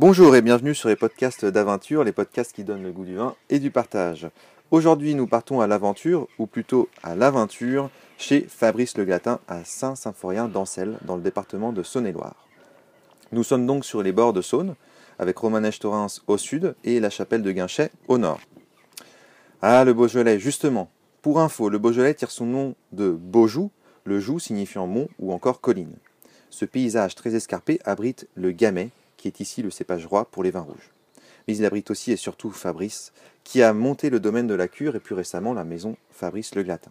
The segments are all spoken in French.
Bonjour et bienvenue sur les podcasts d'aventure, les podcasts qui donnent le goût du vin et du partage. Aujourd'hui, nous partons à l'aventure, ou plutôt à l'aventure, chez Fabrice Le Glatin à Saint-Symphorien d'Ancel, dans le département de Saône-et-Loire. Nous sommes donc sur les bords de Saône, avec Romanèche-Torrens au sud et la chapelle de Guinchet au nord. Ah, le Beaujolais, justement. Pour info, le Beaujolais tire son nom de Beaujou, le joug signifiant mont ou encore colline. Ce paysage très escarpé abrite le Gamay, qui est ici le cépage roi pour les vins rouges. Mais il abrite aussi et surtout Fabrice, qui a monté le domaine de la cure et plus récemment la maison Fabrice Le Glatin.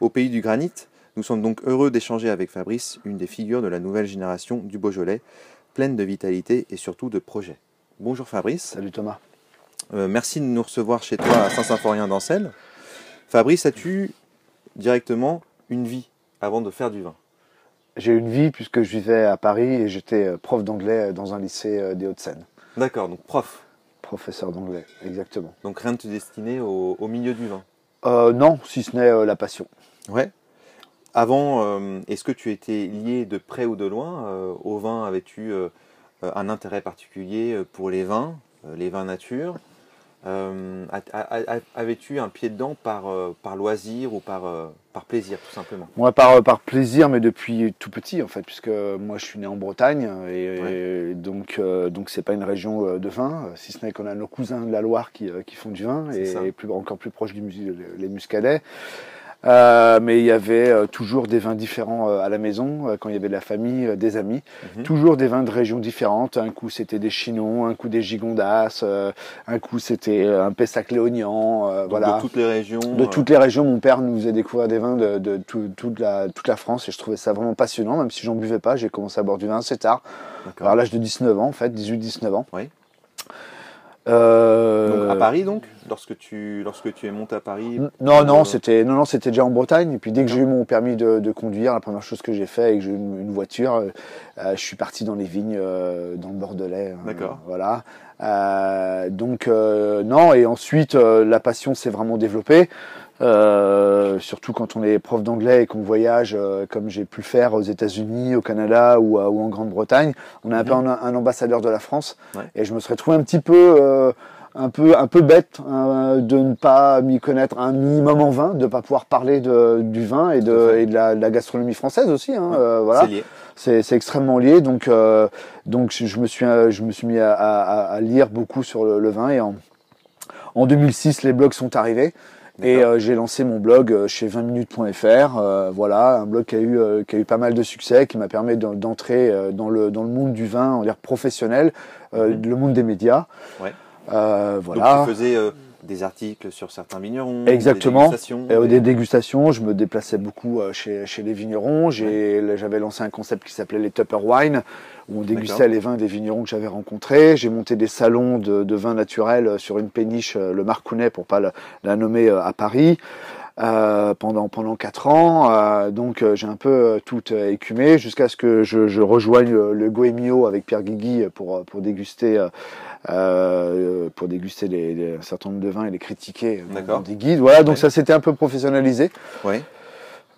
Au pays du granit, nous sommes donc heureux d'échanger avec Fabrice, une des figures de la nouvelle génération du Beaujolais, pleine de vitalité et surtout de projets. Bonjour Fabrice. Salut Thomas. Euh, merci de nous recevoir chez toi à Saint-Symphorien d'Ancel. Fabrice, as-tu directement une vie avant de faire du vin? J'ai une vie puisque je vivais à Paris et j'étais euh, prof d'anglais dans un lycée euh, des Hauts-de-Seine. D'accord, donc prof. Professeur d'anglais, exactement. Donc rien de te destiner au, au milieu du vin euh, Non, si ce n'est euh, la passion. Ouais. Avant, euh, est-ce que tu étais lié de près ou de loin euh, au vin? Avais-tu euh, un intérêt particulier pour les vins, euh, les vins nature? Euh, Avais-tu un pied dedans par, euh, par loisir ou par, euh, par plaisir, tout simplement? Moi, par, par plaisir, mais depuis tout petit en fait, puisque moi je suis né en Bretagne et, Ouais. et donc euh, donc c'est pas une région euh, de vin, euh, si ce n'est qu'on a nos cousins de la Loire qui, euh, qui font du vin et, ça. et plus, encore plus proche du les Muscadets. Euh, mais il y avait euh, toujours des vins différents euh, à la maison, euh, quand il y avait de la famille, euh, des amis. Mhm. Toujours des vins de régions différentes. Un coup c'était des Chinons, un coup des Gigondas, euh, un coup c'était euh, un Pessac-Léognan. euh, Donc, voilà. De toutes les régions De toutes les régions, mon père nous faisait découvrir des vins de, de tout- toute, la, toute la France et je trouvais ça vraiment passionnant, même si j'en buvais pas. J'ai commencé à boire du vin assez tard, à l'âge de 19 ans en fait, 18-19 ans. Oui. Euh, Donc, à Paris, donc lorsque tu, lorsque tu es monté à Paris Non, non, Euh, c'était non, non, c'était déjà en Bretagne. Et puis dès que j'ai eu mon permis de, de conduire, la première chose que j'ai fait et que j'ai eu une, une voiture, euh, euh, je suis parti dans les vignes, euh, dans le Bordelais. euh, D'accord. voilà. Euh, donc euh, non, et ensuite euh, la passion s'est vraiment développée. Euh, surtout quand on est prof d'anglais et qu'on voyage, euh, comme j'ai pu le faire aux États-Unis, au Canada ou, à- ou en Grande-Bretagne, on est un peu Mhm. un, un ambassadeur de la France. Ouais. Et je me serais trouvé un petit peu euh, un peu un peu bête hein, de ne pas m'y connaître un minimum en vin, de pas pouvoir parler de, du vin et de, fait. et de, la, de la gastronomie française aussi. Hein, Ouais, voilà, C'est extrêmement lié. Donc donc je me suis je me suis mis à, à- à lire beaucoup sur le, le vin et en en 2006 les blogs sont arrivés. Et euh, j'ai lancé mon blog euh, chez 20minutes.fr, euh, voilà, un blog qui a eu euh, qui a eu pas mal de succès, qui m'a permis d'en- d'entrer dans le dans le monde du vin, on va dire professionnel, Mhm. le monde des médias. Ouais. Voilà. Donc tu faisais des articles sur certains vignerons, Exactement. des dégustations, Et des- dégustations, je me déplaçais beaucoup euh, chez, chez les vignerons. J'ai- J'avais lancé un concept qui s'appelait les Tupper Wine, où on dégustait les vins des vignerons que j'avais rencontrés. J'ai monté des salons de, de vins naturels euh, sur une péniche, euh, le Marcounet, pour pas la, la nommer, euh, à Paris. Euh, pendant pendant quatre ans, Euh, donc euh, j'ai un peu tout écumé jusqu'à ce que je, je rejoigne le, le Goemio avec Pierre Guigui pour pour déguster euh, pour déguster les, les- un certain nombre de vins et les critiquer dans- des guides. Voilà, donc Ouais. ça s'était un peu professionnalisé. Ouais.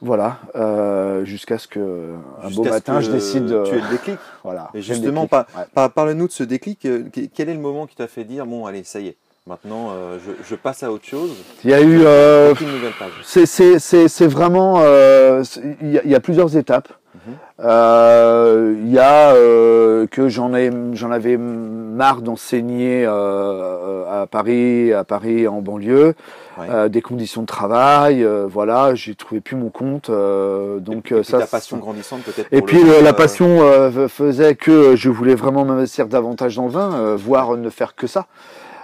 Voilà, euh, jusqu'à ce que un beau Jusqu'à matin je décide de Tu aies le déclic. voilà. Et justement, Ouais. Par- Parle-nous de ce déclic. que- Quel est le moment qui t'a fait dire bon, allez, ça y est, maintenant euh, je, je passe à autre chose Il y a eu euh, page. c'est vraiment euh, il y, a- il y a plusieurs étapes. Mhm. Euh, Il y a euh, que j'en ai j'en avais marre d'enseigner euh, à Paris à Paris en banlieue Ouais. euh, des conditions de travail euh, voilà j'ai trouvé plus mon compte euh, donc et, euh, puis ça ta passion grandissante peut-être. Et puis le la euh, passion euh, faisait que je voulais vraiment m'investir davantage dans le vin, euh, voire ne faire que ça.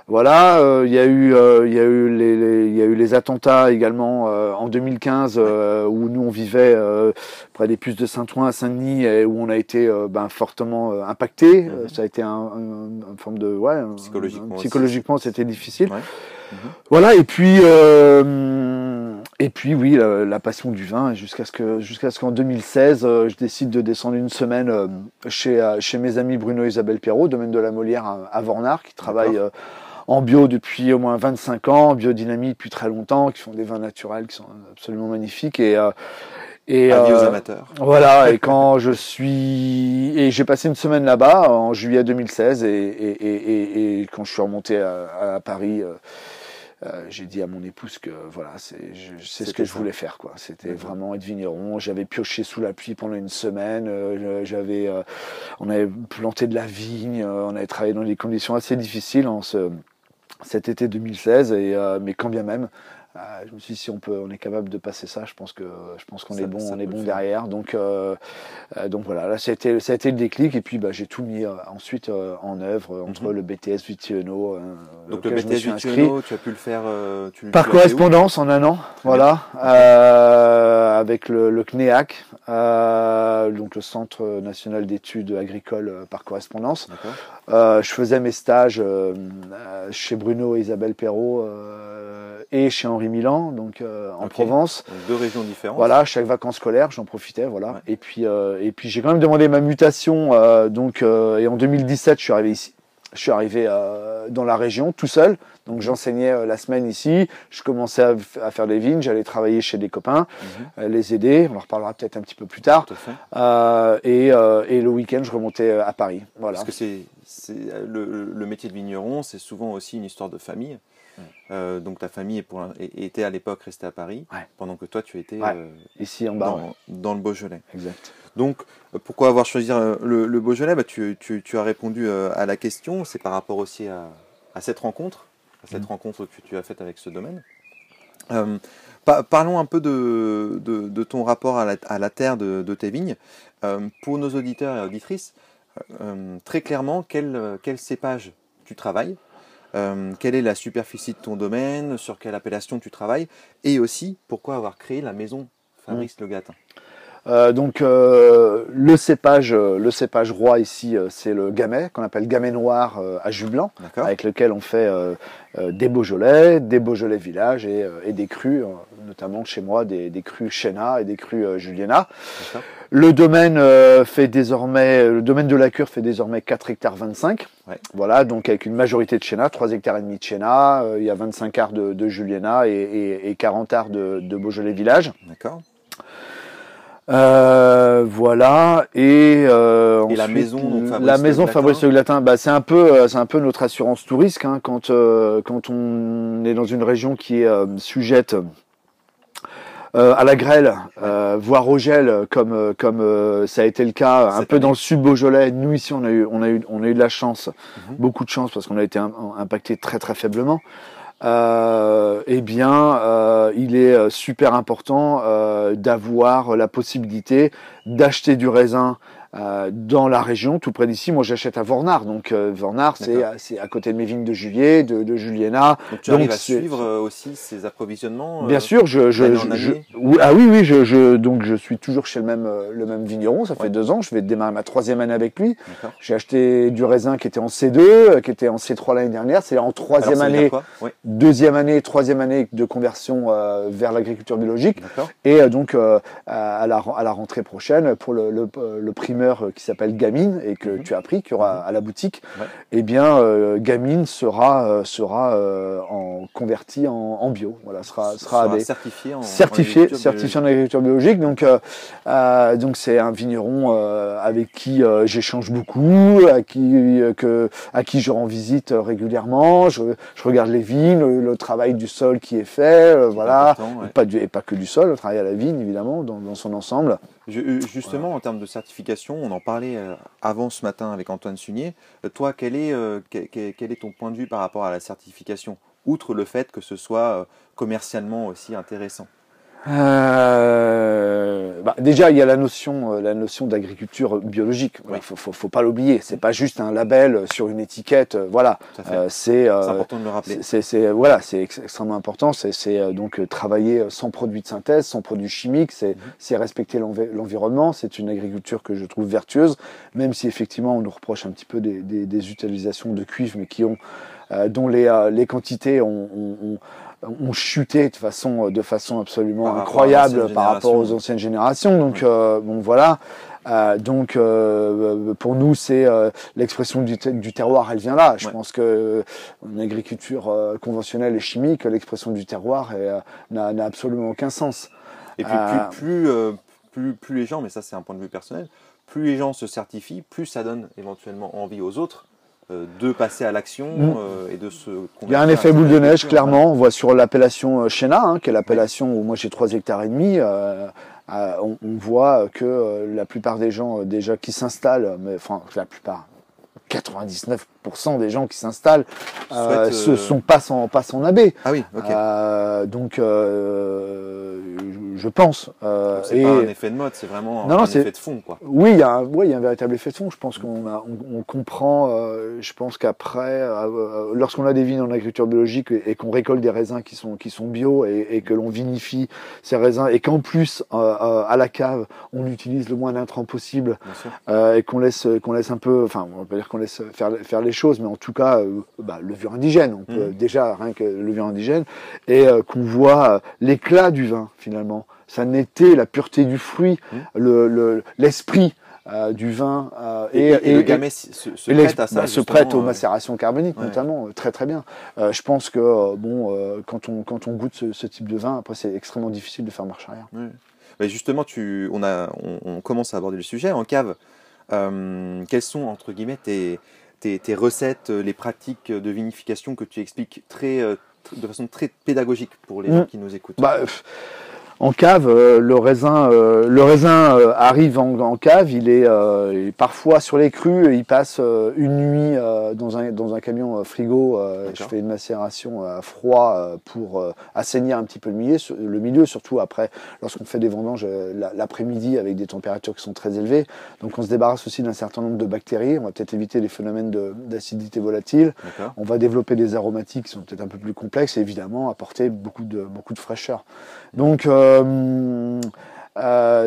Voilà, euh, il y a eu, euh, il y a eu les, les- il y a eu les attentats également euh, en 2015 euh, où nous on vivait euh, près des puces de Saint-Ouen à Saint-Denis et où on a été ben, fortement euh, impacté. Mhm. Ça a été un, un- une forme de, ouais, Psychologiquement psychologiquement c'était difficile. Ouais. Voilà, et puis, euh, et puis oui, la, la passion du vin, jusqu'à ce que, jusqu'à ce qu'en 2016, euh, je décide de descendre une semaine euh, chez, euh, chez mes amis Bruno et Isabelle Perrault, domaine de la Molière à, à Vornard, qui travaillent euh, en bio depuis au moins 25 ans, en biodynamie depuis très longtemps, qui font des vins naturels qui sont absolument magnifiques. Et, euh, Et, Avis aux euh, amateurs. Voilà, et quand je suis et j'ai passé une semaine là-bas en juillet 2016 et, et, et, quand je suis remonté à, à Paris, euh, euh, j'ai dit à mon épouse que voilà, c'est ce que je voulais faire quoi. C'était vraiment être vigneron. J'avais pioché sous la pluie pendant une semaine. euh, J'avais, euh, on avait planté de la vigne. on avait travaillé dans des conditions assez difficiles en ce cet été 2016. Et euh, mais quand bien même. Euh, je me suis dit si on peut, on est capable de passer ça. Je pense que je pense qu'on est bon, on est bon derrière. Donc euh, euh, donc voilà, là ça a été, ça a été le déclic et puis bah, j'ai tout mis euh, ensuite euh, en œuvre euh, entre Mhm. le BTS Vitiono. Donc le BTS. Vitiono, tu as pu le faire tu, Par tu correspondance en un an, voilà, avec le, le CNEAC, euh, donc le Centre national d'études agricoles par correspondance. Je faisais mes stages chez Bruno et Isabelle Perrault et chez Henri Milan, donc euh, en. Provence. Donc deux régions différentes. Voilà, chaque vacances scolaires, j'en profitais, voilà. Ouais. Et puis, euh, et puis j'ai quand même demandé ma mutation, euh, donc, et en 2017, je suis arrivé ici. Je suis arrivé dans la région tout seul, donc j'enseignais la semaine ici. Je commençais à, faire des vignes, j'allais travailler chez des copains, Mhm. les aider. On en reparlera peut-être un petit peu plus tard. Tout à fait. Et, et le week-end, je remontais à Paris. Voilà. Parce que c'est c'est- le, le métier de vigneron, c'est souvent aussi une histoire de famille. Euh, donc ta famille est pour était à l'époque restée à Paris, Ouais. pendant que toi tu étais Ouais. euh, Ici en bas. ouais. dans, le Beaujolais. Exact. Donc euh, pourquoi avoir choisi le, le Beaujolais? Bah, tu, tu- tu as répondu à la question, c'est par rapport aussi à, à cette rencontre, à cette Mhm. rencontre que tu as faite avec ce domaine. Euh, pa- parlons un peu de, de- de ton rapport à la, à la terre de, de tes vignes. Pour nos auditeurs et auditrices, très clairement, quel, quel cépage tu travailles? Euh, quelle est la superficie de ton domaine, sur quelle appellation tu travailles, et aussi pourquoi avoir créé la maison Fabrice Le Gatin. Euh, donc euh, le cépage, euh, le cépage roi ici, c'est le gamay qu'on appelle gamay noir à jus blanc, avec lequel on fait des Beaujolais, des Beaujolais village et, et des crus, notamment chez moi des, des crus Chéna et des crus euh, Juliena. Le domaine euh, fait désormais, le domaine de la cure fait désormais 4 hectares 25. Ouais. Voilà, donc avec une majorité de Chéna, 3 hectares et demi de Chéna, euh, il y a 25 arts de, de Juliena et, et, et 40 arts de, de Beaujolais village. D'accord. Euh, voilà et, euh, Et la maison, donc, Fabrice la maison. Fabrice Le Glatin, bah c'est un peu euh, c'est un peu notre assurance touriste hein, quand euh, quand on est dans une région qui est euh, sujette euh, à la grêle, euh, voire au gel, comme euh, comme euh, ça a été le cas un peu dans le sud Beaujolais. Nous ici, on a eu on a eu on a eu de la chance, Mhm. beaucoup de chance parce qu'on a été im- impacté très très faiblement. Euh, eh bien, euh, il est super important euh, d'avoir la possibilité d'acheter du raisin euh, dans la région, tout près d'ici. Moi, j'achète à Vornard, donc euh, Vornard, c'est à côté de mes vignes de Juillet, de, de Juliena. Donc tu Donc, arrives à suivre euh, aussi ces approvisionnements Bien euh, sûr, je, je, je, oui, ah oui, oui, je, je, donc je suis toujours chez le même, le même vigneron. Ça fait Ouais. deux ans. Je vais démarrer ma troisième année avec lui. J'ai acheté du raisin qui était en C2, euh, qui était en C3 l'année dernière. C'est en troisième année, Ouais, deuxième année, troisième année de conversion euh, vers l'agriculture biologique. Et euh, donc euh, à, la, à la rentrée prochaine, pour le, le, le primeur euh, qui s'appelle Gamine et que Mhm. tu as pris, qui aura à la boutique, Ouais. eh bien euh, Gamine sera euh, sera euh, en converti en, en bio. Voilà, sera sera, certifié en en certifié agriculture certifié en agriculture biologique. Donc euh, donc c'est un vigneron avec qui j'échange beaucoup, à qui que à qui je rends visite régulièrement. Je, je regarde les vignes, le, le travail du sol qui est fait, voilà. Ouais. Pas du, et pas que du sol, le travail à la vigne, évidemment, dans, dans son ensemble. Je- justement, en termes de certification, on en parlait euh, avant ce matin avec Antoine Sunier. Euh, Toi, quel est, euh, quel, est ton point de vue par rapport à la certification Outre le fait que ce soit commercialement aussi intéressant? Déjà, il y a la notion, euh, la notion d'agriculture biologique. Il Oui. faut, faut, faut pas l'oublier. C'est pas juste un label sur une étiquette. euh, voilà. Euh, c'est euh, important de le rappeler. c'est- voilà, c'est ex- extrêmement important. C'est euh, donc euh, travailler euh, sans produits de synthèse, sans produits chimiques. C'est Mhm. respecter l'envi- l'environnement. C'est une agriculture que je trouve vertueuse, même si effectivement on nous reproche un petit peu des, des, des utilisations de cuivre, mais qui ont euh, dont les, euh, les quantités ont, ont- ont- ont chuté de façon, de façon absolument Par incroyable par rapport aux anciennes générations. Donc, euh, bon voilà. Euh, donc euh, pour nous, c'est l'expression du, du terroir, elle vient là. Je pense que en agriculture conventionnelle et chimique, l'expression du terroir n'a absolument aucun sens. Et puis plus, plus, plus, plus les gens, mais ça c'est un point de vue personnel, plus les gens se certifient, plus ça donne éventuellement envie aux autres de passer à l'action Mm. euh, et de se. Il y a un effet boule de neige, clairement. On voit sur l'appellation euh, Chéna, hein, qui est l'appellation où moi j'ai 3 hectares et demi. euh, euh, on, on voit que euh, la plupart des gens euh, déjà qui s'installent, mais enfin la plupart, 99% des gens qui s'installent, euh, euh, sont pas sans pas sans abbé. Ah oui, ok. Euh, donc euh, je- pense. euh, c'est pas un effet de mode, c'est vraiment Non, un effet de fond, quoi. oui, il y, a un, ouais, il y a un véritable effet de fond. Je pense qu'on a, on, on comprend. euh, je pense qu'après, euh, euh, lorsqu'on a des vignes en agriculture biologique et, et qu'on récolte des raisins qui sont qui sont bio et, et que l'on vinifie ces raisins et qu'en plus euh, euh, à la cave on utilise le moins d'intrants possible euh, et qu'on laisse qu'on laisse un peu, enfin on va pas dire qu'on laisse faire faire les choses, mais en tout cas euh, bah, levure indigène. On peut Mhm. déjà rien que levure indigène et euh, qu'on voit euh, l'éclat du vin finalement. Ça n'était la pureté du fruit, le le- l'esprit euh, du vin euh, Et, et le gamay se, prête à ça. bah, se prête aux macérations carboniques ouais. notamment euh, très très bien. Je pense que bon quand on quand on goûte ce, ce type de vin après c'est extrêmement difficile de faire marche arrière. Ouais. Mais justement, tu, on, a, on, on commence à aborder le sujet. En cave, euh, quelles sont, entre guillemets, tes, tes, tes recettes, les pratiques de vinification que tu expliques très, tr- de façon très pédagogique pour les Mm. gens qui nous écoutent? Bah, en cave, euh, le raisin, euh, le raisin euh, arrive en, en cave. Il est, euh, il est parfois sur les crus. Il passe euh, une nuit euh, dans un dans un camion frigo. euh, je fais une macération à froid euh, pour euh, assainir un petit peu le milieu, le milieu surtout après lorsqu'on fait des vendanges euh, la- l'après-midi avec des températures qui sont très élevées. Donc on se débarrasse aussi d'un certain nombre de bactéries. On va peut-être éviter les phénomènes d'acidité volatile. On va développer des aromatiques qui sont peut-être un peu plus complexes et évidemment apporter beaucoup de, beaucoup de fraîcheur. Donc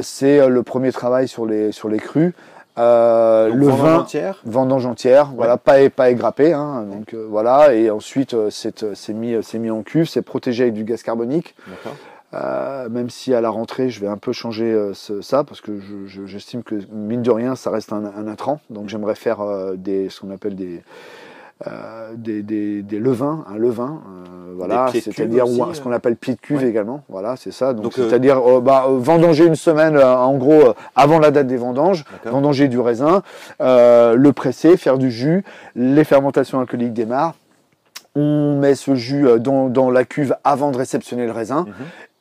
c'est le premier travail sur les, sur les crus. Euh, Donc, le vin, entière vendange entière, voilà, pas, é- pas égrappé, hein, donc euh, voilà, et ensuite euh, c'est euh, mis, c'est mis en cuve, c'est protégé avec du gaz carbonique. Euh, même si à la rentrée, je vais un peu changer euh, ce- ça, parce que je- je- j'estime que, mine de rien, ça reste un, un intrant. Donc j'aimerais faire euh, des, ce qu'on appelle des, euh, des, des, des levains, un levain, euh, voilà, c'est-à-dire ou ce qu'on appelle pied de cuve Ouais. également, voilà, c'est ça. Donc, euh, c'est-à-dire euh, bah, vendanger une semaine, en gros, avant la date des vendanges, vendanger du raisin, le presser, faire du jus, les fermentations alcooliques démarrent. On met ce jus dans, dans la cuve avant de réceptionner le raisin. Mhm.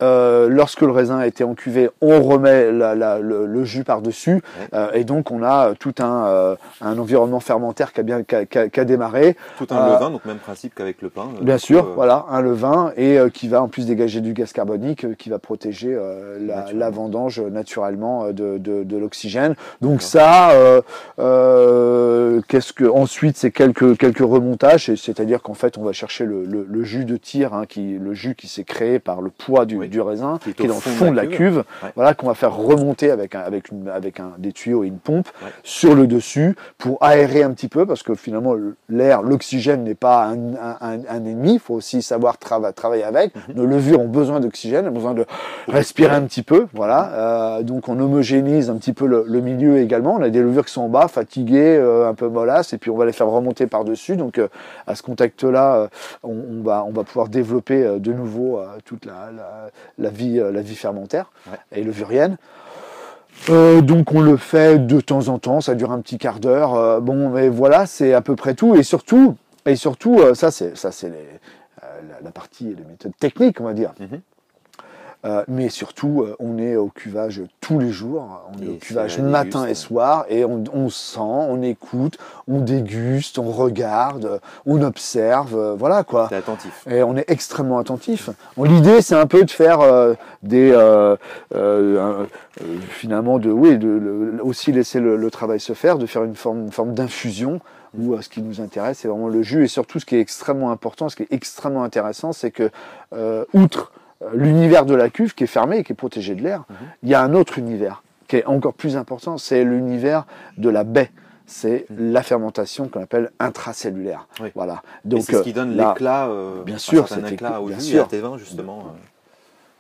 Euh, lorsque le raisin a été en cuvée, on remet la- la- le, le jus par-dessus. Euh, et donc, on a tout un, euh, un environnement fermentaire qui a bien qui a- qui a- qui a démarré. Tout un Euh, levain, donc même principe qu'avec le pain. euh, Bien sûr, euh, voilà, un levain et euh, qui va en plus dégager du gaz carbonique, euh, qui va protéger euh, la, la vendange euh, naturellement euh, de, de, de l'oxygène. Donc ça, euh, euh, qu'est-ce que ensuite c'est quelques quelques remontages, c'est-à-dire qu'en fait on va chercher le, le, le jus de tir, hein, qui le jus qui s'est créé par le poids du, Oui. Du raisin, Qui est qui est au dans le fond de la cuve. cuve, Ouais. voilà qu'on va faire remonter avec un avec une avec un des tuyaux et une pompe Ouais. sur le dessus pour aérer un petit peu parce que finalement l'air, l'oxygène n'est pas un, un, un- un ennemi, il faut aussi savoir trava- travailler avec. Mhm. Nos levures ont besoin d'oxygène, ont besoin de respirer un petit peu, voilà. Euh, donc on homogénise un petit peu le, le milieu également. On a des levures qui sont en bas, fatiguées, euh, un peu mollasses, et puis on va les faire remonter par dessus. Donc euh, à ce contact-là, on, on va on va pouvoir développer de nouveau toute la, la, la vie euh, la vie fermentaire Ouais. et levurienne. Euh, donc on le fait de temps en temps, ça dure un petit quart d'heure. Euh, bon, mais voilà, c'est à peu près tout. Et surtout, et surtout, euh, ça c'est ça c'est la, la partie, les méthodes techniques, on va dire. Mhm. Euh, mais surtout, euh, on est au cuvage tous les jours. On est au cuvage matin déguste. et soir, et on, on sent, on écoute, on déguste, on regarde, on observe, euh, voilà quoi. T'es attentif. Et on est extrêmement attentif. Bon, L'idée, c'est un peu de faire euh, des, euh, finalement, de, oui, de, le- aussi laisser le, le travail se faire, de faire une forme, une forme d'infusion où ce qui nous intéresse, c'est vraiment le jus. Et surtout, ce qui est extrêmement important, ce qui est extrêmement intéressant, c'est que, euh, outre l'univers de la cuve qui est fermé et qui est protégé de l'air, Mhm. il y a un autre univers qui est encore plus important, c'est l'univers de la baie. C'est la fermentation qu'on appelle intracellulaire. Mhm. Oui. Voilà. Donc c'est ce qui donne là- l'éclat, euh, bien sûr, cet éclat au éclat, bien jus et sûr. à tes vins, justement. euh.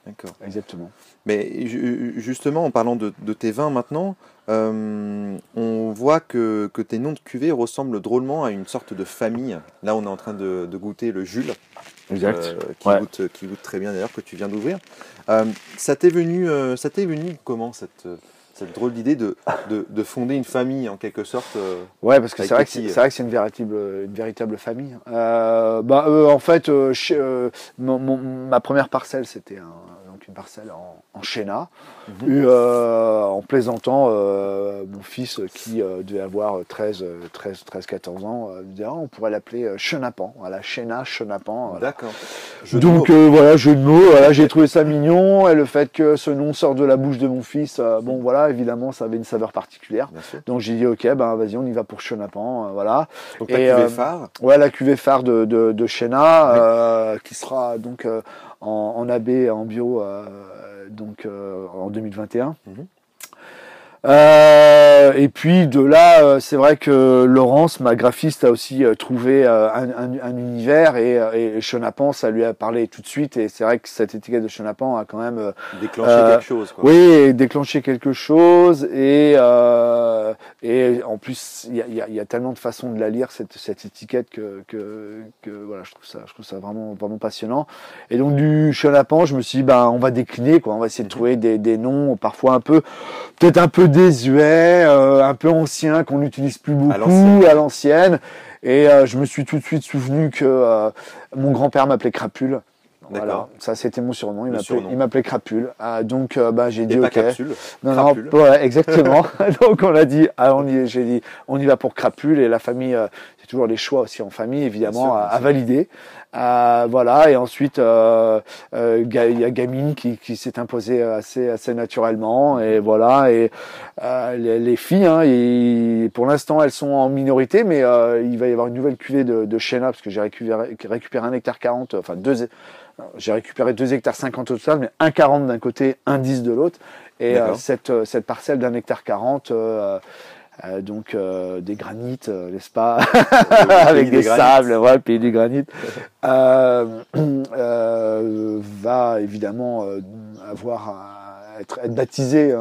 D'accord. Exactement. Mais ju- justement, en parlant de, de tes vins maintenant, Euh, on voit que, que, tes noms de cuvées ressemblent drôlement à une sorte de famille. Là, on est en train de, de goûter le Jules. Exact. Euh, qui, goûte, qui, goûte, très bien d'ailleurs, que tu viens d'ouvrir. Euh, ça t'est venu, ça t'est venu comment cette, cette drôle d'idée de, de, de, fonder une famille en quelque sorte Ouais, parce que c'est vrai, que c'est une véritable, une véritable famille. bah, en fait, chez, mon, mon, ma première parcelle, c'était un, une parcelle en, en Chéna. Mhm. Euh, en plaisantant, euh, mon fils qui euh, devait avoir 13, 13, 13 14 ans, me ah, on pourrait l'appeler Chenapan. Voilà, Chéna, Chenapan. Voilà. D'accord. Donc voilà, jeu de mots. Voilà, j'ai trouvé ça mignon et le fait que ce nom sorte de la bouche de mon fils, bon voilà, évidemment, ça avait une saveur particulière. Donc j'ai dit ok, ben vas-y, on y va pour Chenapan. voilà. Donc la cuvée phare. Ouais, la cuvée phare de, de, de qui sera donc en, AB, en bio donc euh, en 2021. Euh, et puis de là, euh, c'est vrai que Laurence, ma graphiste, a aussi euh, trouvé un, un, un, univers et, et Chenapan, ça lui a parlé tout de suite. Et c'est vrai que cette étiquette de Chenapan a quand même déclenché quelque chose. Quoi. Oui, déclenché quelque chose. Et, et en plus, il y a, y, a, y a, tellement de façons de la lire cette, cette étiquette que, que, que, voilà, je trouve ça, je trouve ça vraiment vraiment passionnant. Et donc du Chenapan, je me suis dit, ben on va décliner, quoi. On va essayer de mhm. trouver des, des noms, parfois un peu, peut-être un peu désuet, euh, un peu ancien, qu'on n'utilise plus beaucoup à l'ancienne. Et euh, je me suis tout de suite souvenu que euh, mon grand-père m'appelait Crapule. Voilà, ça c'était mon surnom. Il m'appelait Crapule. Ah, donc bah, j'ai dit ok. Capsule, non, non, exactement. donc on a dit, ah, on y, j'ai dit, on y va pour Crapule et la famille. c'est toujours les choix aussi en famille évidemment à, valider. Euh, voilà, et ensuite euh, euh, il y a Gamine qui, qui s'est imposé assez assez naturellement et voilà et les, les, filles, hein, et pour l'instant elles sont en minorité, mais il va y avoir une nouvelle cuvée de, de Shena parce que j'ai récupéré, récupéré un hectare 40, enfin deux j'ai récupéré 2 hectares 50 au total, mais un 40 d'un côté, un 10 de l'autre. Et cette, cette parcelle d'un hectare 40, euh, euh, donc euh, des granites, euh, n'est-ce pas? Avec des, sables, voilà, le pays du granit. va évidemment avoir à être, être baptisé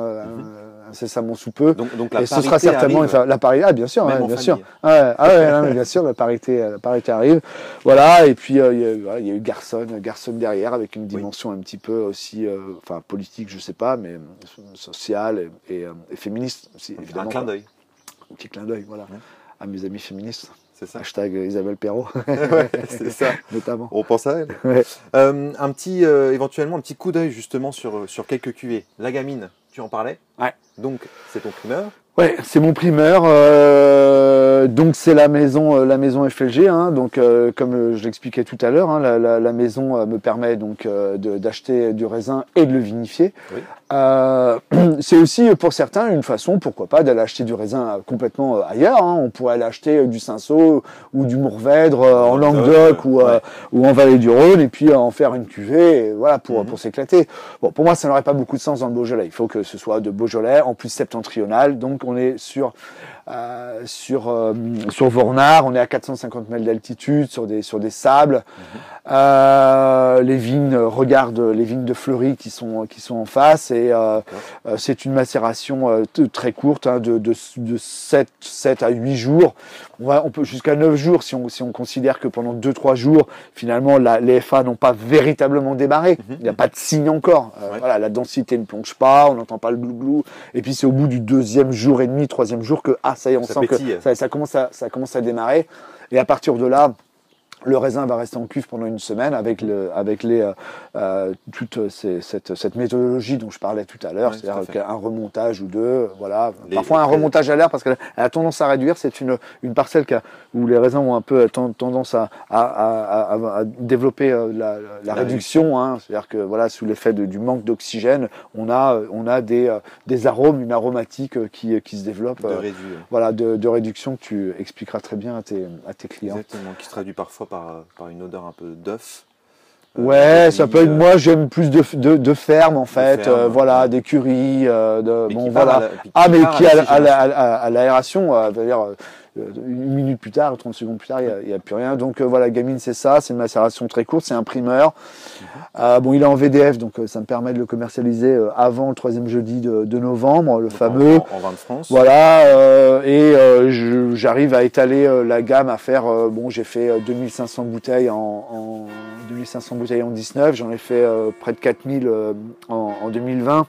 incessamment sous peu. Donc, donc la et ce sera certainement arrive. la parité. Ah, bien sûr, hein, bien sûr. Ah, ah ouais, bien sûr, la parité, la parité arrive. Voilà. Et puis il y, a, y, a eu Garçon, Garçon derrière avec une dimension un petit peu aussi, enfin politique, je sais pas, mais sociale et, et, et féministe aussi, évidemment. Un clin d'œil. Un petit clin d'œil, voilà, à mes amis féministes. C'est ça. Hashtag Isabelle Perrault. c'est ça. Notamment. On pense à elle. Euh, un petit, euh, éventuellement, un petit coup d'œil justement sur, sur quelques cuvées. La gamine, tu en parlais Ouais. Donc, c'est ton primeur Ouais, c'est mon primeur. Euh, donc c'est la maison, euh, la maison FLG. Hein, donc euh, comme je l'expliquais tout à l'heure, hein, la, la, la, maison euh, me permet donc d'acheter du raisin et de le vinifier. Oui. c'est aussi pour certains une façon, pourquoi pas, d'aller acheter du raisin complètement ailleurs. Hein. On pourrait aller acheter du Cinsault ou du Mourvèdre en Languedoc ou, ouais. ou en Vallée du Rhône et puis en faire une cuvée, et voilà pour mm -hmm. pour s'éclater. Bon, pour moi, ça n'aurait pas beaucoup de sens dans le Beaujolais. Il faut que ce soit de Beaujolais, en plus septentrional. Donc on est sur euh, sur euh, sur Vornard, on est à 450 mètres d'altitude sur des sur des sables. Mhm. Euh, les vignes regardent les vignes de Fleury qui sont qui sont en face et euh, euh, c'est une macération très courte hein, de, de, de 7, 7 à 8 jours. On, va, on peut jusqu'à 9 jours si on, si on considère que pendant 2-3 jours, finalement, la, les FA n'ont pas véritablement démarré. Mhm. Il n'y a pas de signe encore. Ouais. Voilà, la densité ne plonge pas, on n'entend pas le glouglou. Et puis c'est au bout du deuxième jour et demi, troisième jour que ah ça y est, on ça sent pétille. que ça, ça, commence à, ça commence à démarrer. Et à partir de là, le raisin va rester en cuve pendant une semaine avec, le, avec les, euh, euh toute ces, cette, cette, méthodologie dont je parlais tout à l'heure, c'est-à-dire un remontage ou deux, voilà. Les, Parfois un remontage à l'air parce qu'elle a tendance à réduire. C'est une, une parcelle a, où les raisins ont un peu tendance à, à, à, à développer euh, la, la, la réduction. Hein. C'est-à-dire que voilà, sous l'effet du manque d'oxygène, on a, on a des, euh, des arômes, une aromatique qui, qui se développe. De, réduire. voilà, de, de, réduction que tu expliqueras très bien à tes, à tes clients. Exactement, qui se traduit parfois par, par une odeur un peu d'œuf. Euh, ouais, ça peut être. Euh, moi, j'aime plus de, de, de, ferme en fait. Ferme, euh, voilà, d'écurie. Euh, de, bon, voilà. La, ah, mais qui a à l'aération, à, à, dire une minute plus tard, 30 secondes plus tard, il n'y a, plus rien. Donc voilà, Gamine, c'est ça, c'est une macération très courte, c'est un primeur. Mhm. bon, il est en VDF, donc ça me permet de le commercialiser avant le troisième jeudi de, novembre, le fameux. En, vin de France. Voilà, et j'arrive à étaler la gamme, à faire, bon, j'ai fait 2500 bouteilles en, en 2500 bouteilles en 19, j'en ai fait près de 4000 en, en 2020.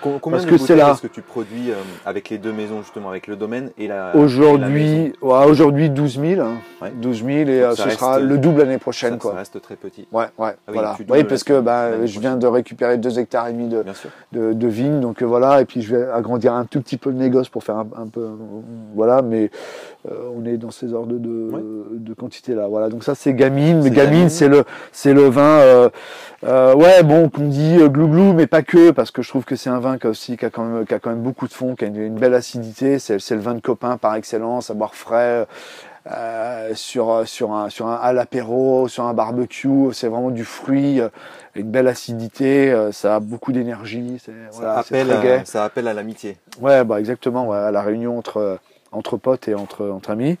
Combien de bouteilles est-ce que tu produis euh, avec les deux maisons, justement, avec le domaine et la Aujourd'hui, aujourd'hui 12 000. 12 000 et euh, ce sera le double l'année prochaine. Ça, quoi. ça reste très petit. Ouais, ouais, ah voilà. Oui, parce que bah, je viens de récupérer 2 hectares et demi de, de, de vignes, donc euh, voilà, et puis je vais agrandir un tout petit peu le négoce pour faire un, un peu, voilà, mais on est dans ces ordres de, de quantité là. Voilà, donc ça c'est gamine, mais gamine, c'est le, c'est le vin, ouais, bon, qu'on dit glouglou, mais pas que, parce que je trouve que c'est un vin qui a aussi qui a quand même, qui a quand même beaucoup de fond, qui a une, belle acidité. C'est, le vin de copain par excellence, à boire frais. Euh, sur sur un sur un à l'apéro, sur un barbecue, c'est vraiment du fruit, euh, une belle acidité, euh, ça a beaucoup d'énergie, ça, voilà, appelle à, ça appelle à l'amitié. Ouais, bah exactement, ouais, à la réunion entre entre potes et entre entre amis.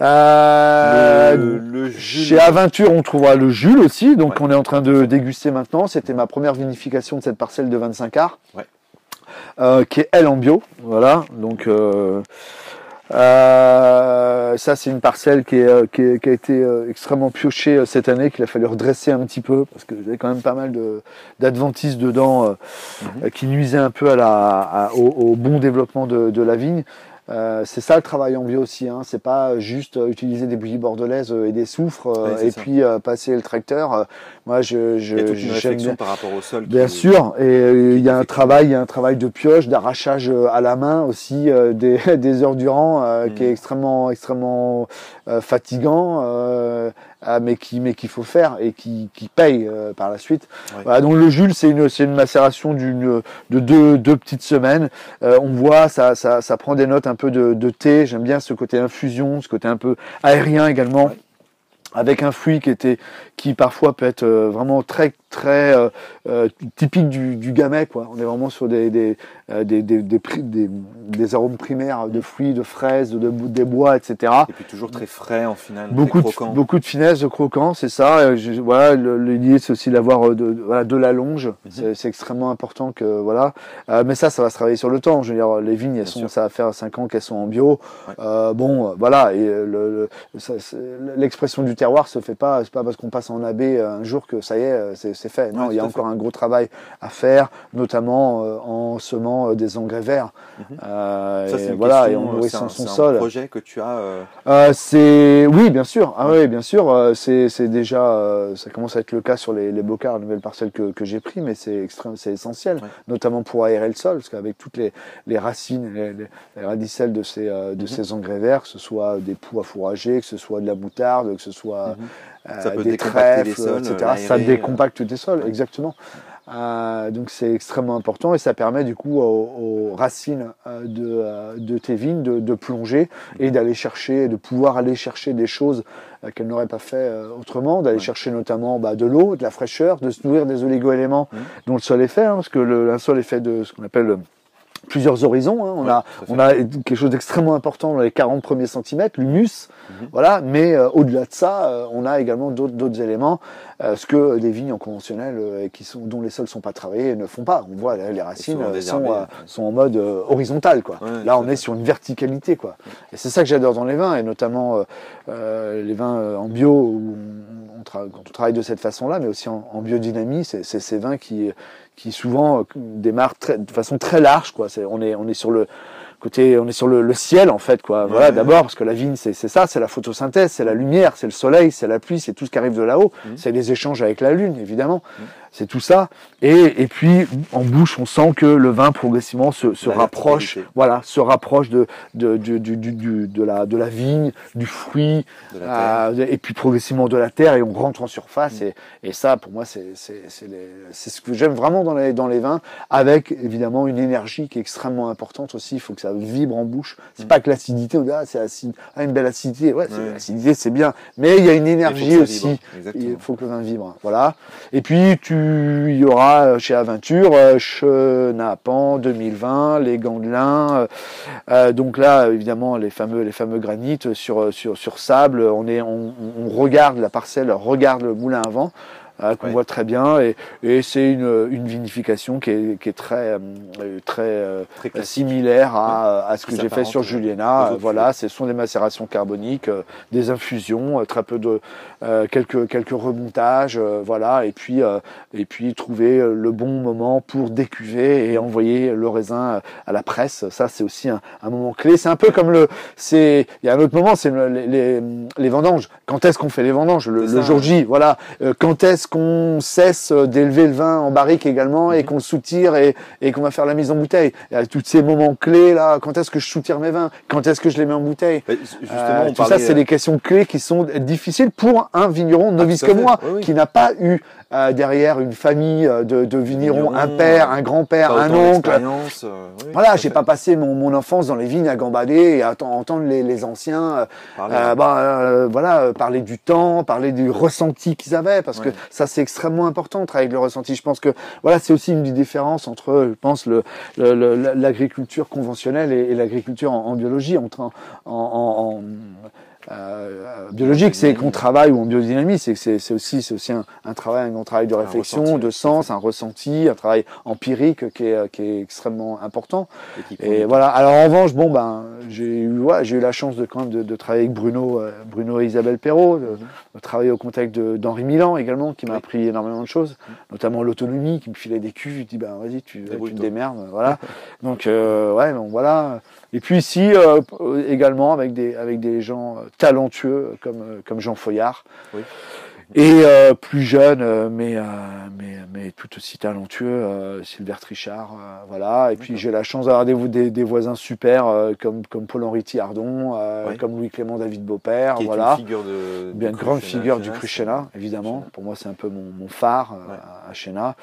Euh, le, chez Aventure, on trouvera le Jules aussi, donc on est en train de déguster maintenant. C'était ma première vinification de cette parcelle de 25 arts, euh, qui est elle en bio. Voilà, donc euh, ça c'est une parcelle qui, est, qui, a été extrêmement piochée cette année, qu'il a fallu redresser un petit peu parce que j'avais quand même pas mal d'adventistes dedans mhm. qui nuisaient un peu à la, au, bon développement de, de la vigne. Euh, c'est ça le travail en bio aussi, hein. c'est pas juste euh, utiliser des bouillies bordelaises euh, et des soufres et puis passer le tracteur. Moi, je, je, il y a toute une par rapport au sol. Bien sûr, et il y a un travail, il y a un travail de pioche, d'arrachage à la main aussi des, des heures durant, qui est extrêmement, extrêmement fatigant. Euh, mais qui mais qu'il faut faire et qui, qui paye euh, par la suite. Voilà, donc le Jules, c'est une c'est une macération d'une de deux, deux petites semaines. Euh, on voit ça, ça ça prend des notes un peu de, de thé. J'aime bien ce côté infusion, ce côté un peu aérien également. avec un fruit qui était qui parfois peut être vraiment très très euh, euh, typique du, du gamay quoi. On est vraiment sur des des, euh, des, des, des, arômes primaires de fruits, de fraises, de, des bois, etc. Et puis toujours très frais en final. Beaucoup de, beaucoup de finesse, de croquant, c'est ça. Je, voilà, l'idée c'est aussi d'avoir de, voilà, de la longe. Mhm. C'est extrêmement important que voilà. mais ça, ça va se travailler sur le temps. Je veux dire, les vignes, elles sont, ça va faire 5 ans qu'elles sont en bio. bon, voilà. Et l'expression du terroir se fait pas. C'est pas parce qu'on passe en AB un jour que ça y est, c'est c'est fait. Non, il y a encore un gros travail à faire, notamment euh, en semant euh, des engrais verts. Mhm. Euh, ça, et voilà, et en nourrissant son sol. C'est un projet que tu as. c'est oui, bien sûr. Ah oui, bien sûr. c'est déjà, ça commence à être le cas sur les, les bocards, nouvelles parcelles que, que j'ai pris, mais c'est extrême, c'est essentiel, notamment pour aérer le sol, parce qu'avec toutes les, les racines, les, les, radicelles de ces de mhm. ces engrais verts, que ce soit des poux à fourrager, que ce soit de la moutarde, que ce soit mhm. Ça peut des trèfles, les sols, etc. Ça décompacte des sols, exactement. Euh, donc c'est extrêmement important et ça permet du coup aux, racines euh, de, euh, de, tes vignes de, de plonger et d'aller chercher, de pouvoir aller chercher des choses euh, qu'elles n'auraient pas fait autrement, d'aller chercher notamment bah, de l'eau, de la fraîcheur, de se nourrir des oligo-éléments mmh. dont le sol est fait, hein, parce que le, un sol est fait de ce qu'on appelle plusieurs horizons. Hein. On, a, on a quelque chose d'extrêmement important dans les 40 premiers centimètres, l'humus, mhm. voilà. Mais euh, au-delà de ça, euh, on a également d'autres éléments, euh, ce que des vignes en conventionnel qui sont, dont les sols sont pas travaillés ne font pas. On voit les racines sont, sont, en mode horizontal, quoi. Là, on est sur une verticalité, quoi. Et c'est ça que j'adore dans les vins, et notamment les vins en bio où on, quand on travaille de cette façon-là, mais aussi en, en biodynamie, c'est ces vins qui qui souvent euh, démarre très, de façon très large. Quoi. on, est, on est sur le côté, on est sur le, ciel en fait. Quoi. Voilà, d'abord parce que la vigne, c'est, ça, c'est la photosynthèse, c'est la lumière, c'est le soleil, c'est la pluie, c'est tout ce qui arrive de là-haut. Mmh. C'est les échanges avec la lune, évidemment. Mmh c'est tout ça. Et, et puis en bouche, on sent que le vin progressivement se, se rapproche, voilà, se rapproche de de, de, de, la de la vigne, du fruit, euh, et puis progressivement de la terre, et on rentre en surface. Mm. Et, et ça, pour moi, c'est ce que j'aime vraiment dans les dans les vins, avec évidemment une énergie qui est extrêmement importante aussi. Il faut que ça vibre en bouche. C'est mm. pas que l'acidité, on dit ah c'est acide, ah une belle acidité. Ouais, l'acidité c'est bien, mais il y a une énergie aussi. Il faut que le vin vibre. Voilà. Et puis tu il y aura chez Aventure Chenapan 2020, les Gandelins. donc là, évidemment, les fameux, les fameux granites sur, sur, sur sable. On, est, on, on regarde la parcelle, regarde le moulin à vent. Hein, qu'on voit très bien. Et, et c'est une, une, vinification qui est, qui est très, euh, très, euh, similaire à, à, ce que j'ai fait sur Juliena. Voilà, ce sont des macérations carboniques, euh, des infusions, très peu de quelques quelques remontages, voilà. Et puis et puis trouver le bon moment pour décuver et envoyer le raisin à la presse. Ça, c'est aussi un, un, moment clé. C'est un peu comme le, c'est il y a un autre moment, c'est les, les, les, vendanges. Quand est-ce qu'on fait les vendanges? Le, le jour J, voilà. quand est-ce qu'on cesse d'élever le vin en barrique également et mhm. qu'on le soutire et, et qu'on va faire la mise en bouteille? Il y a tous ces moments clés là. Quand est-ce que je soutire mes vins? Quand est-ce que je les mets en bouteille? Justement, euh, tout ça, c'est euh, des questions clés qui sont difficiles pour un vigneron novice comme moi, qui n'a pas eu euh, derrière une famille euh, de, de vignerons, un père, un grand-père, un oncle. Euh, voilà, j'ai pas passé mon, mon, enfance dans les vignes à gambader et à entendre les, les anciens, bah, voilà, parler du temps, parler du ressenti qu'ils avaient, parce que ça c'est extrêmement important travailler avec le ressenti. Je pense que voilà, c'est aussi une des différences entre, je pense, l'agriculture le, conventionnelle et, l'agriculture en, en, biologie, entre en, en euh, biologique, c'est qu'on travaille ou en biodynamie, c'est c'est aussi c'est aussi un, un, travail, un grand travail de réflexion, de sens, un ressenti, un travail empirique qui est qui est extrêmement important. Et, voilà. Alors en revanche, bon ben j'ai eu ouais, j'ai eu la chance de quand même de, de travailler avec Bruno euh, Bruno et Isabelle Perrault, de, de travailler au contact d'Henri Milan également, qui m'a appris énormément de choses, notamment l'autonomie, qui me filait des cuves. Je dis ben vas-y tu tu te démerdes, voilà. Donc euh, ouais, bon voilà. Et puis ici euh, également avec des avec des gens euh, talentueux comme euh, comme Jean Foyard. Oui. Et euh, plus jeune, euh, mais, euh, mais, mais tout aussi talentueux, Sylvère Trichard, voilà. Et puis j'ai la chance d'avoir des, des, des, voisins super comme, comme Paul-Henri Thiardon, comme Louis-Clément David Beaupère, Qui voilà. Est une figure de, Bien une grande figure du Cruchena, évidemment. Pour moi, c'est un peu mon, mon phare à Chena.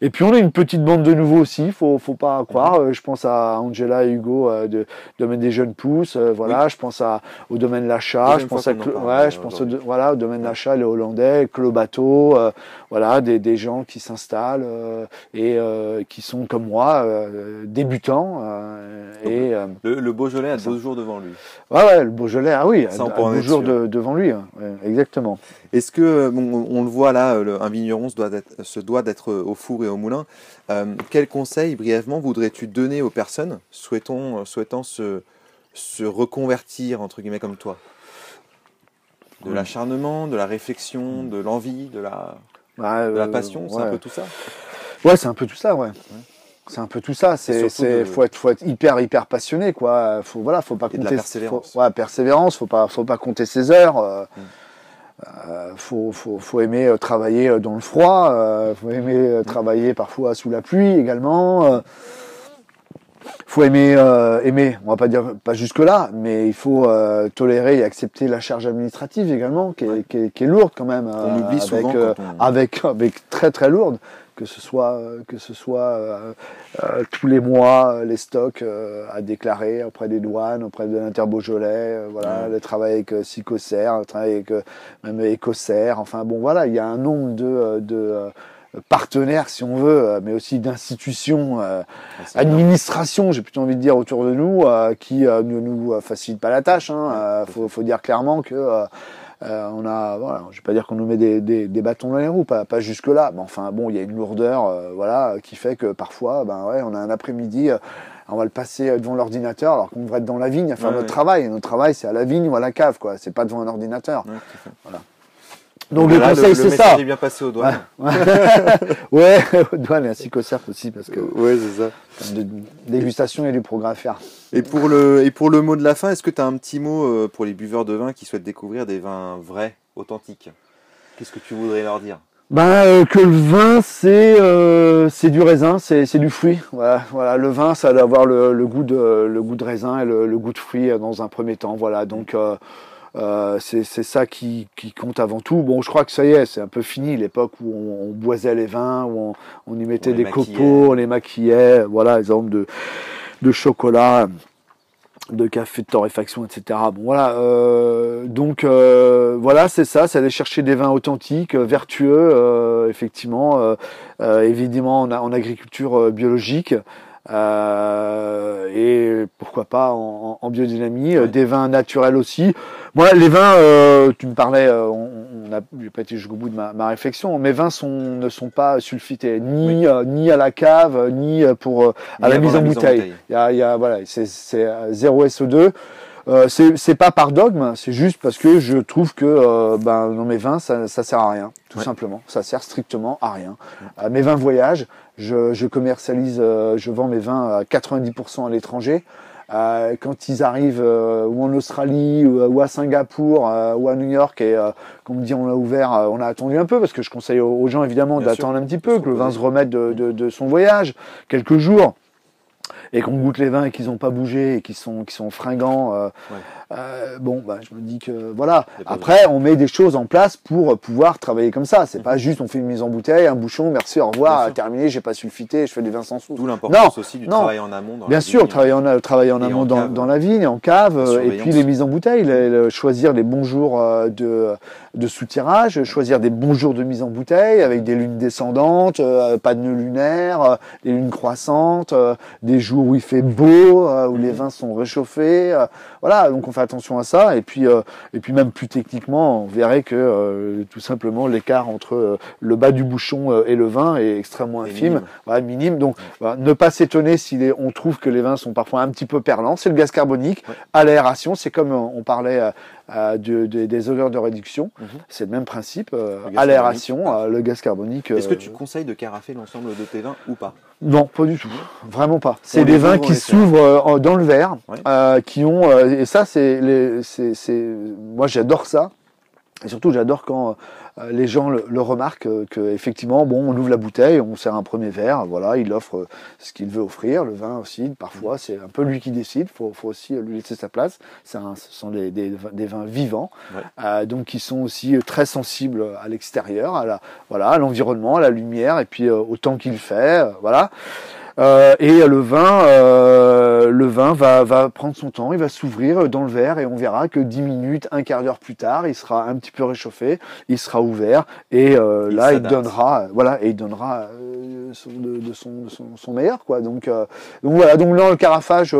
Et puis on est une petite bande de nouveaux aussi, faut, faut pas croire. Mhm. Je pense à Angela et Hugo de Domaine des Jeunes Pousses, voilà. Je pense à, au Domaine L'achat, je pense à, ouais, je pense au, voilà, au Domaine L'achat, les Hollandais que le bateau, euh, voilà, des, des, gens qui s'installent euh, et euh, qui sont comme moi débutants. et le, le, Beaujolais a deux jours devant lui. Ouais, ouais le Beaujolais, ah oui, a, deux jours de, devant lui, hein. exactement. Est-ce que, bon, on le voit là, le, un vigneron se doit, se doit d'être au four et au moulin. quel conseil, brièvement, voudrais-tu donner aux personnes souhaitant, souhaitant se, se reconvertir, entre guillemets, comme toi? De l'acharnement, de la réflexion, de l'envie, de la, de la passion, c'est un peu tout ça Ouais, c'est un peu tout ça, ouais. C'est un peu tout ça. C'est, c'est, faut être, faut être hyper, hyper passionné, quoi. Faut, voilà, faut pas compter. De la persévérance. Faut, ouais, persévérance. Faut pas, faut pas compter ses heures. Euh, mm. euh, faut, faut, faut aimer euh, travailler euh, dans le froid. Euh, faut aimer mm. travailler parfois sous la pluie également faut aimer, euh, aimer, on va pas dire pas jusque là, mais il faut euh, tolérer et accepter la charge administrative également, qui est, qui est, qui est lourde quand même. On euh, oublie souvent avec, avec, avec très très lourde, que ce soit que ce soit tous les mois les stocks à déclarer auprès des douanes, auprès de l'Interbeaujolais, voilà, le travail avec Sicocer, le travail avec même Ecocer, enfin bon voilà, il y a un nombre de, de partenaires, si on veut, euh, mais aussi d'institutions, euh, administrations, j'ai plutôt envie de dire, autour de nous, euh, qui ne nous facilitent pas la tâche. Hein. faut, faut dire clairement que on a, voilà, je vais pas dire qu'on nous met des, des, des, bâtons dans les roues, pas, pas jusque là, mais enfin bon, il y a une lourdeur, voilà, qui fait que parfois, ben ouais, on a un après-midi on va le passer devant l'ordinateur alors qu'on devrait être dans la vigne à faire notre travail. Et notre travail, c'est à la vigne ou à la cave, quoi. C'est pas devant un ordinateur. voilà. Donc le conseil c'est ça. Le bien passé aux douanes. Ouais, aux douanes et ainsi qu'au cercle aussi parce que. Ouais, c'est ça. De dégustation et du progrès à faire. Et pour le et pour le mot de la fin, est-ce que tu as un petit mot euh, pour les buveurs de vin qui souhaitent découvrir des vins vrais, authentiques? Qu'est-ce que tu voudrais leur dire? Ben, euh, que le vin c'est euh, c'est du raisin, c'est c'est du fruit. Voilà, voilà, le vin ça doit avoir le, le goût de le goût de raisin et le, le, goût de fruit dans un premier temps. Voilà, donc euh, c'est ça qui, qui, compte avant tout. Bon, je crois que ça y est, c'est un peu fini l'époque où on, on, boisait les vins, où on, on y mettait des copeaux, on les maquillait, voilà, exemple de, de chocolat. de café de torréfaction, etc. Bon voilà, euh, donc euh, voilà, c'est ça, c'est aller chercher des vins authentiques, euh, vertueux, effectivement, évidemment en, en agriculture biologique. Et pourquoi pas en, en biodynamie, des vins naturels aussi. Moi, les vins, tu me parlais, on, n'a pas été jusqu'au bout de ma, ma, réflexion. Mes vins sont, ne sont pas sulfités, ni ni à la cave, ni pour à la mise en, bouteille. Il y a, il y a voilà, c'est zéro SO2. Euh, c'est pas par dogme, c'est juste parce que je trouve que euh, ben, dans mes vins, ça, ça sert à rien, tout simplement. Ça sert strictement à rien. Euh, mes vins voyage, je, je commercialise, euh, je vends mes vins à 90% à l'étranger. Euh, quand ils arrivent ou en Australie ou, à Singapour ou à New York et qu'on me dit on a ouvert, on a attendu un peu parce que je conseille aux, gens évidemment d'attendre un petit peu, que le vin se remette de, de, de son voyage, quelques jours et qu'on goûte les vins et qu'ils n'ont pas bougé et qu'ils sont, qui sont fringants, euh, euh, bon, bah, je me dis que voilà. Après, on met des choses en place pour pouvoir travailler comme ça. C'est pas mhm. juste on fait une mise en bouteille, un bouchon, merci, au revoir, terminé, j'ai pas sulfité, je fais des vins sans sous. D'où l'importance aussi du travail en amont. Dans Bien sûr, travailler en, travailler en amont dans, dans, la vigne, en cave, et puis les mises en bouteille, choisir les bons jours euh, de, de soutirage, choisir des bons jours de mise en bouteille avec des lunes descendantes, euh, pas de nœuds lunaires, des lunes croissantes, des jours où il fait beau, où les mhm. vins sont réchauffés. voilà, donc on attention à ça. Et puis, euh, et puis même plus techniquement, on verrait que euh, tout simplement l'écart entre euh, le bas du bouchon et le vin est extrêmement infime, minime. minime. Donc, ne pas s'étonner si on trouve que les vins sont parfois un petit peu perlants. C'est le gaz carbonique à l'aération. C'est comme on parlait de, des odeurs de réduction. Mhm. C'est le même principe. à l'aération, le gaz carbonique. Est-ce que tu conseilles de carafer l'ensemble de tes vins ou pas? Non, pas du tout. Vraiment pas. C'est des vins qui s'ouvrent dans le verre, qui ont et ça c'est c'est, moi j'adore ça. Et surtout, j'adore quand euh, les gens le, remarquent euh, que effectivement, bon, on ouvre la bouteille, on sert un premier verre, voilà, il offre euh, ce qu'il veut offrir, le vin aussi. Parfois, mm. c'est un peu lui qui décide. Faut, faut aussi lui laisser sa place. C'est ce sont des, des, vins vivants, donc qui sont aussi très sensibles à l'extérieur, à la, voilà, à l'environnement, à la lumière, et puis au temps qu'il fait, voilà. Euh, et le vin, euh, le vin va, va prendre son temps, il va s'ouvrir dans le verre et on verra que 10 minutes, un quart d'heure plus tard, il sera un petit peu réchauffé, il sera ouvert et euh, là il donnera, voilà, et il donnera son, de, son, son, meilleur quoi. Donc, donc voilà, donc là le carafage,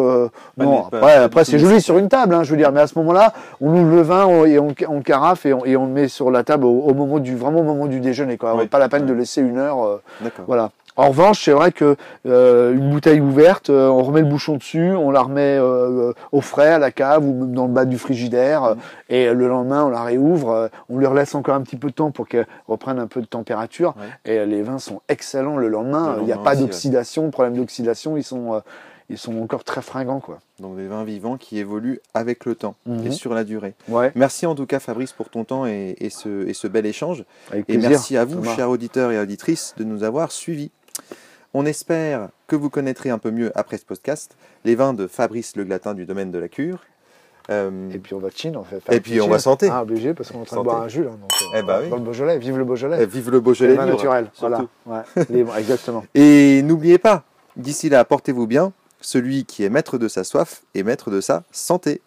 non, après, après c'est joli sur une table, hein, je veux dire, mais à ce moment-là, on ouvre le vin et on, on carafe et on, et on, le met sur la table au, moment du vraiment au moment du déjeuner quoi. Pas la peine de laisser une heure, voilà. En revanche, c'est vrai que euh, une bouteille ouverte, euh, on remet le bouchon dessus, on la remet euh, au frais à la cave ou même dans le bas du frigidaire, mmh. et le lendemain on la réouvre, on lui relaisse encore un petit peu de temps pour qu'elle reprenne un peu de température. Et les vins sont excellents le lendemain. Il n'y a pas d'oxydation, problème d'oxydation, ils sont ils sont encore très fringants. Quoi. Donc des vins vivants qui évoluent avec le temps et mmh. sur la durée. Merci en tout cas Fabrice pour ton temps et, ce, et ce, bel échange. et merci à vous, chers auditeurs et auditrices, de nous avoir suivis. On espère que vous connaîtrez un peu mieux après ce podcast les vins de Fabrice Le Glatin du domaine de la cure. Euh, et puis on va chin, on fait. Et puis on va santé. Ah, obligé parce qu'on est en train de boire un jus là. Donc, euh, eh bah oui. Dans le Beaujolais, vive le Beaujolais. Et vive le Beaujolais libre, naturel, voilà. Ouais, libre, exactement. Et n'oubliez pas, d'ici là, portez-vous bien. Celui qui est maître de sa soif est maître de sa santé.